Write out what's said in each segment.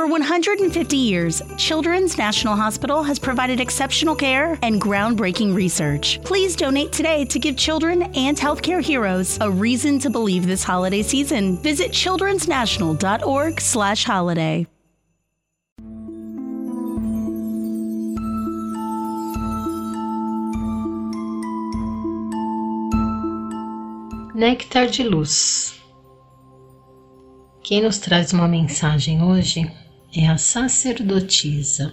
For 150 years, Children's National Hospital has provided exceptional care and groundbreaking research. Please donate today to give children and healthcare heroes a reason to believe this holiday season. Visit childrensnational.org/holiday. Néctar de Luz. Quem nos traz uma mensagem hoje é a sacerdotisa.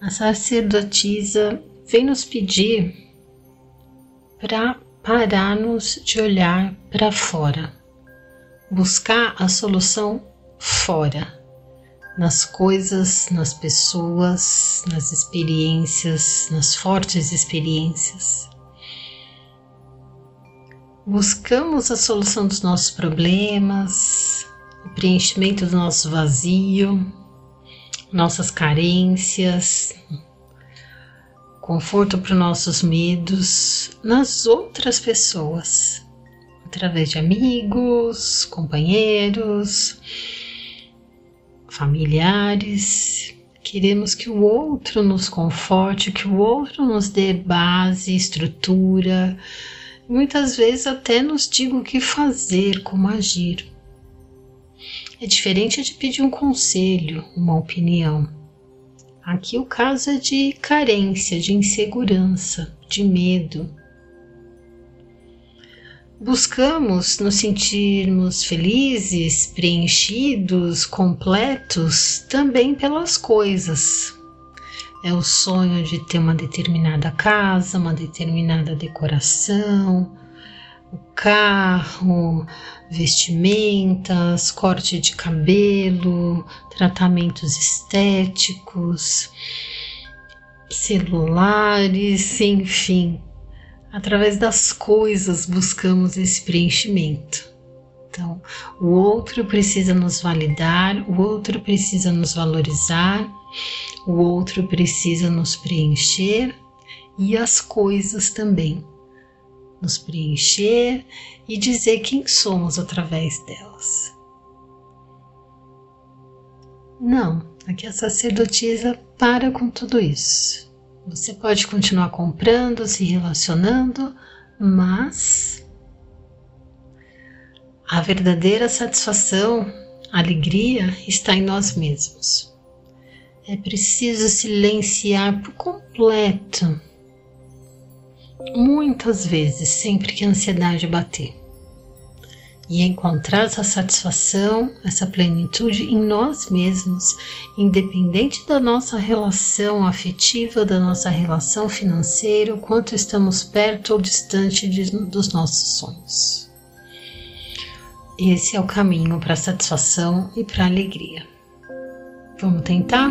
A sacerdotisa vem nos pedir para pararmos de olhar para fora, buscar a solução fora, nas coisas, nas pessoas, nas experiências, nas fortes experiências. Buscamos a solução dos nossos problemas, o preenchimento do nosso vazio, nossas carências, conforto para os nossos medos nas outras pessoas, através de amigos, companheiros, familiares. Queremos que o outro nos conforte, que o outro nos dê base, estrutura, muitas vezes até nos diga o que fazer, como agir. É diferente de pedir um conselho, uma opinião. Aqui o caso é de carência, de insegurança, de medo. Buscamos nos sentirmos felizes, preenchidos, completos também pelas coisas. É o sonho de ter uma determinada casa, uma determinada decoração, carro, vestimentas, corte de cabelo, tratamentos estéticos, celulares, enfim. Através das coisas buscamos esse preenchimento. Então, o outro precisa nos validar, o outro precisa nos valorizar, o outro precisa nos preencher e as coisas também nos preencher e dizer quem somos através delas. Não, aqui a sacerdotisa para com tudo isso. Você pode continuar comprando, se relacionando, mas a verdadeira satisfação, alegria está em nós mesmos. É preciso silenciar por completo muitas vezes, sempre que a ansiedade bater. E encontrar essa satisfação, essa plenitude em nós mesmos, independente da nossa relação afetiva, da nossa relação financeira, o quanto estamos perto ou distante de, dos nossos sonhos. Esse é o caminho para a satisfação e para a alegria. Vamos tentar?